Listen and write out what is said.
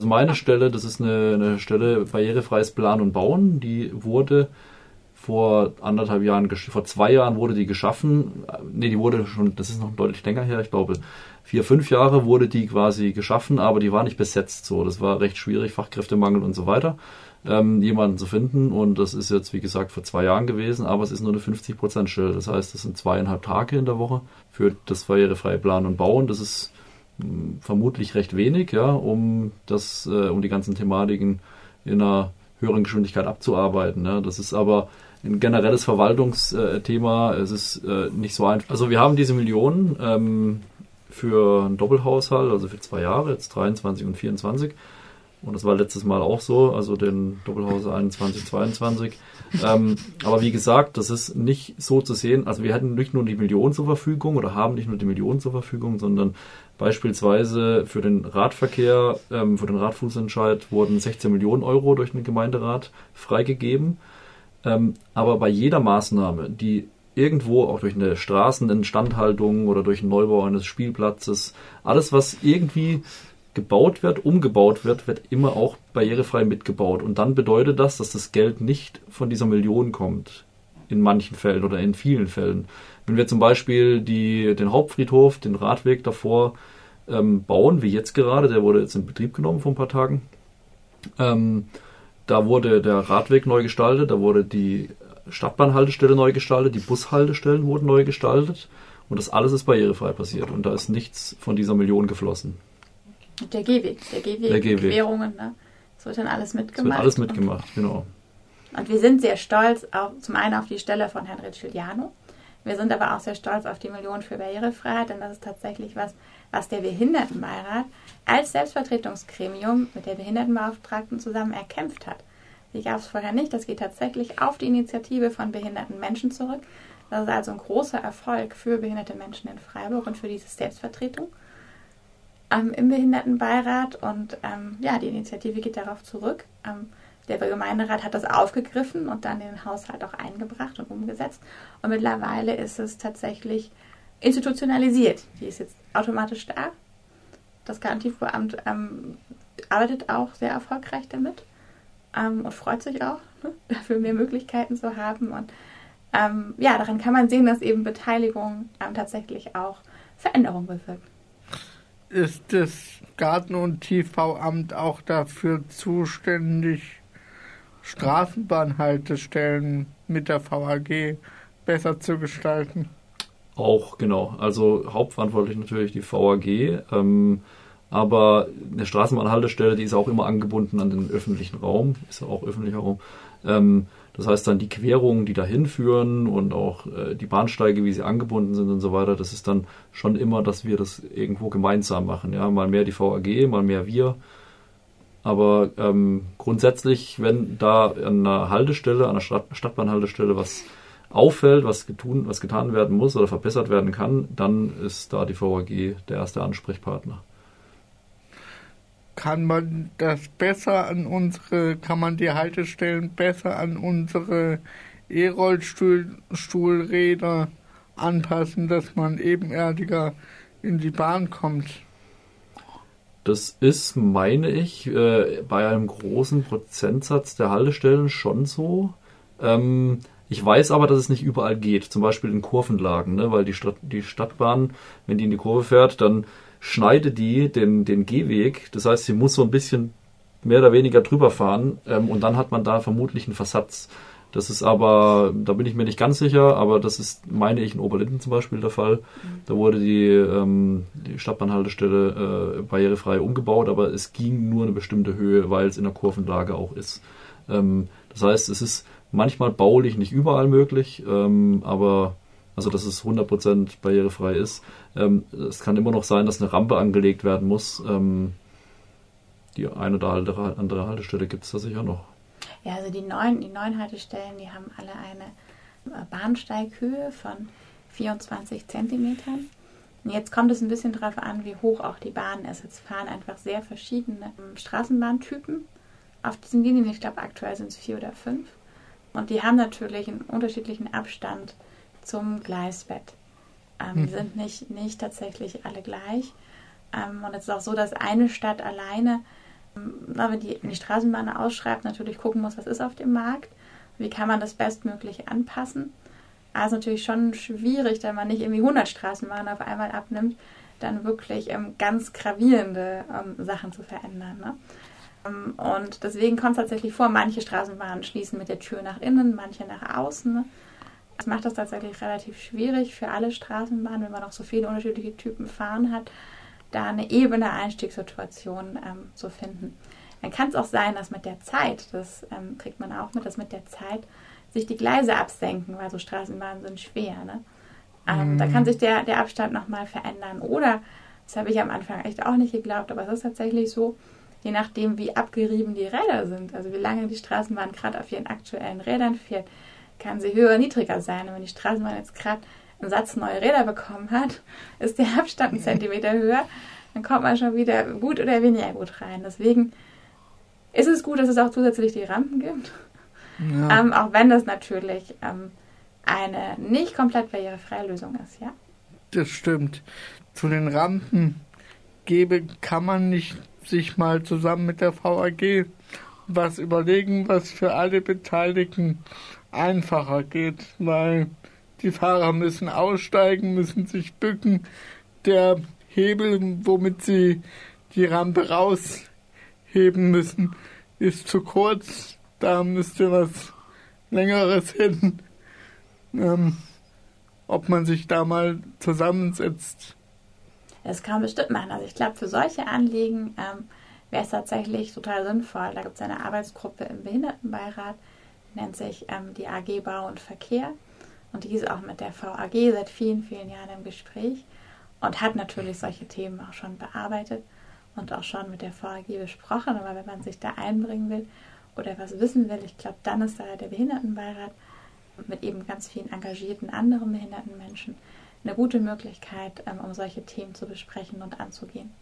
Also meine Stelle, das ist eine, eine Stelle barrierefreies Planen und Bauen, die wurde vor anderthalb Jahren, vor zwei Jahren wurde die geschaffen. Ne, die wurde schon, das ist noch deutlich länger her, ich glaube vier, fünf Jahre wurde die quasi geschaffen, aber die war nicht besetzt so. Das war recht schwierig, Fachkräftemangel und so weiter, ähm, jemanden zu finden. Und das ist jetzt, wie gesagt, vor zwei Jahren gewesen, aber es ist nur eine 50%-Stelle. Das heißt, das sind zweieinhalb Tage in der Woche für das barrierefreie Planen und Bauen. Das ist vermutlich recht wenig, ja, um das, äh, um die ganzen Thematiken in einer höheren Geschwindigkeit abzuarbeiten. Ja. Das ist aber ein generelles Verwaltungsthema. Es ist äh, nicht so einfach. Also wir haben diese Millionen. Ähm, für einen Doppelhaushalt, also für zwei Jahre, jetzt 23 und 24. Und das war letztes Mal auch so, also den Doppelhaushalt 21, 22. ähm, aber wie gesagt, das ist nicht so zu sehen. Also wir hätten nicht nur die Million zur Verfügung oder haben nicht nur die Million zur Verfügung, sondern beispielsweise für den Radverkehr, ähm, für den Radfußentscheid wurden 16 Millionen Euro durch den Gemeinderat freigegeben. Ähm, aber bei jeder Maßnahme, die irgendwo, auch durch eine Straßeninstandhaltung oder durch einen Neubau eines Spielplatzes, alles, was irgendwie gebaut wird, umgebaut wird, wird immer auch barrierefrei mitgebaut. Und dann bedeutet das, dass das Geld nicht von dieser Million kommt. In manchen Fällen oder in vielen Fällen. Wenn wir zum Beispiel die, den Hauptfriedhof, den Radweg davor ähm, bauen, wie jetzt gerade, der wurde jetzt in Betrieb genommen vor ein paar Tagen. Ähm, da wurde der Radweg neu gestaltet, da wurde die Stadtbahnhaltestelle neu gestaltet, die Bushaltestellen wurden neu gestaltet und das alles ist barrierefrei passiert und da ist nichts von dieser Million geflossen. Der Gehweg, der Gehweg, der Gehweg. Querungen, ne? Das wird dann alles mitgemacht. Das wird alles mitgemacht, und, genau. Und wir sind sehr stolz auf, zum einen auf die Stelle von Herrn Ricciuliano. Wir sind aber auch sehr stolz auf die Million für Barrierefreiheit, denn das ist tatsächlich was, was der Behindertenbeirat als Selbstvertretungsgremium mit der Behindertenbeauftragten zusammen erkämpft hat. Die gab es vorher nicht. Das geht tatsächlich auf die Initiative von behinderten Menschen zurück. Das ist also ein großer Erfolg für behinderte Menschen in Freiburg und für diese Selbstvertretung ähm, im Behindertenbeirat. Und ähm, ja, die Initiative geht darauf zurück. Ähm, der Gemeinderat hat das aufgegriffen und dann den Haushalt auch eingebracht und umgesetzt. Und mittlerweile ist es tatsächlich institutionalisiert. Die ist jetzt automatisch da. Das Garantievoramt ähm, arbeitet auch sehr erfolgreich damit ähm, und freut sich auch, ne, dafür mehr Möglichkeiten zu haben. Und ähm, ja, daran kann man sehen, dass eben Beteiligung tatsächlich auch Veränderung bewirkt. Ist das Garten- und Tiefbauamt auch dafür zuständig, Straßenbahnhaltestellen mit der VAG besser zu gestalten? Auch, genau. Also hauptverantwortlich natürlich die VAG. Ähm, aber eine Straßenbahnhaltestelle, die ist auch immer angebunden an den öffentlichen Raum, ist auch öffentlicher Raum. Ähm, das heißt dann die Querungen, die dahin führen und auch äh, die Bahnsteige, wie sie angebunden sind und so weiter, das ist dann schon immer, dass wir das irgendwo gemeinsam machen. Ja, mal mehr die VAG, mal mehr wir. Aber ähm, grundsätzlich, wenn da an einer Haltestelle, an einer Stadt Stadtbahnhaltestelle was auffällt, was, getun, was getan werden muss oder verbessert werden kann, dann ist da die VAG der erste Ansprechpartner kann man das besser an unsere, kann man die Haltestellen besser an unsere E-Rollstuhlräder anpassen, dass man ebenerdiger in die Bahn kommt. Das ist, meine ich, äh, bei einem großen Prozentsatz der Haltestellen schon so. Ähm, ich weiß aber, dass es nicht überall geht, zum Beispiel in Kurvenlagen, ne? weil die, Stadt, die Stadtbahn, wenn die in die Kurve fährt, dann schneidet die den, den Gehweg. Das heißt, sie muss so ein bisschen mehr oder weniger drüber fahren ähm, und dann hat man da vermutlich einen Versatz. Das ist aber, da bin ich mir nicht ganz sicher, aber das ist, meine ich, in Oberlinden zum Beispiel der Fall. Da wurde die, ähm, die Stadtbahnhaltestelle äh, barrierefrei umgebaut, aber es ging nur eine bestimmte Höhe, weil es in der Kurvenlage auch ist. Ähm, das heißt, es ist manchmal baulich nicht überall möglich, ähm, aber also dass es 100% barrierefrei ist. Ähm, es kann immer noch sein, dass eine Rampe angelegt werden muss. Ähm, die eine oder andere Haltestelle gibt es da sicher noch. Ja, also die neuen, die neuen Haltestellen, die haben alle eine äh, Bahnsteighöhe von 24 Zentimetern. Jetzt kommt es ein bisschen darauf an, wie hoch auch die Bahn ist. Jetzt fahren einfach sehr verschiedene ähm, Straßenbahntypen auf diesen Linien. Ich glaube, aktuell sind es vier oder fünf. Und die haben natürlich einen unterschiedlichen Abstand zum Gleisbett. Ähm, hm. Die sind nicht, nicht tatsächlich alle gleich. Ähm, und es ist auch so, dass eine Stadt alleine ähm, wenn, die, wenn die Straßenbahn ausschreibt, natürlich gucken muss, was ist auf dem Markt, wie kann man das bestmöglich anpassen. Also natürlich schon schwierig, da man nicht irgendwie 100 Straßenbahnen auf einmal abnimmt, dann wirklich ähm, ganz gravierende ähm, Sachen zu verändern. Ne? Ähm, und deswegen kommt es tatsächlich vor, manche Straßenbahnen schließen mit der Tür nach innen, manche nach außen. Das macht das tatsächlich relativ schwierig für alle Straßenbahnen, wenn man noch so viele unterschiedliche Typen fahren hat, da eine ebene Einstiegssituation ähm, zu finden. Dann kann es auch sein, dass mit der Zeit, das ähm, kriegt man auch mit, dass mit der Zeit sich die Gleise absenken, weil so Straßenbahnen sind schwer. Ne? Ähm, mhm. Da kann sich der, der Abstand nochmal verändern. Oder, das habe ich am Anfang echt auch nicht geglaubt, aber es ist tatsächlich so, je nachdem, wie abgerieben die Räder sind, also wie lange die Straßenbahn gerade auf ihren aktuellen Rädern fährt, kann sie höher oder niedriger sein. Und wenn die Straßenbahn jetzt gerade einen Satz neue Räder bekommen hat, ist der Abstand einen Zentimeter höher, dann kommt man schon wieder gut oder weniger gut rein. Deswegen ist es gut, dass es auch zusätzlich die Rampen gibt. Ja. Ähm, auch wenn das natürlich ähm, eine nicht komplett barrierefreie Lösung ist, ja? Das stimmt. Zu den Rampen gebe, kann man nicht sich mal zusammen mit der VAG was überlegen, was für alle Beteiligten einfacher geht, weil die Fahrer müssen aussteigen, müssen sich bücken. Der Hebel, womit sie die Rampe rausheben müssen, ist zu kurz. Da müsste was Längeres hin. Ähm, ob man sich da mal zusammensetzt. Das kann man bestimmt machen. Also ich glaube, für solche Anliegen ähm, wäre es tatsächlich total sinnvoll. Da gibt es eine Arbeitsgruppe im Behindertenbeirat, nennt sich ähm, die AG Bau und Verkehr. Und die ist auch mit der VAG seit vielen, vielen Jahren im Gespräch und hat natürlich solche Themen auch schon bearbeitet und auch schon mit der VAG besprochen. Aber wenn man sich da einbringen will oder was wissen will, ich glaube, dann ist da der Behindertenbeirat mit eben ganz vielen engagierten anderen behinderten Menschen eine gute Möglichkeit, ähm, um solche Themen zu besprechen und anzugehen.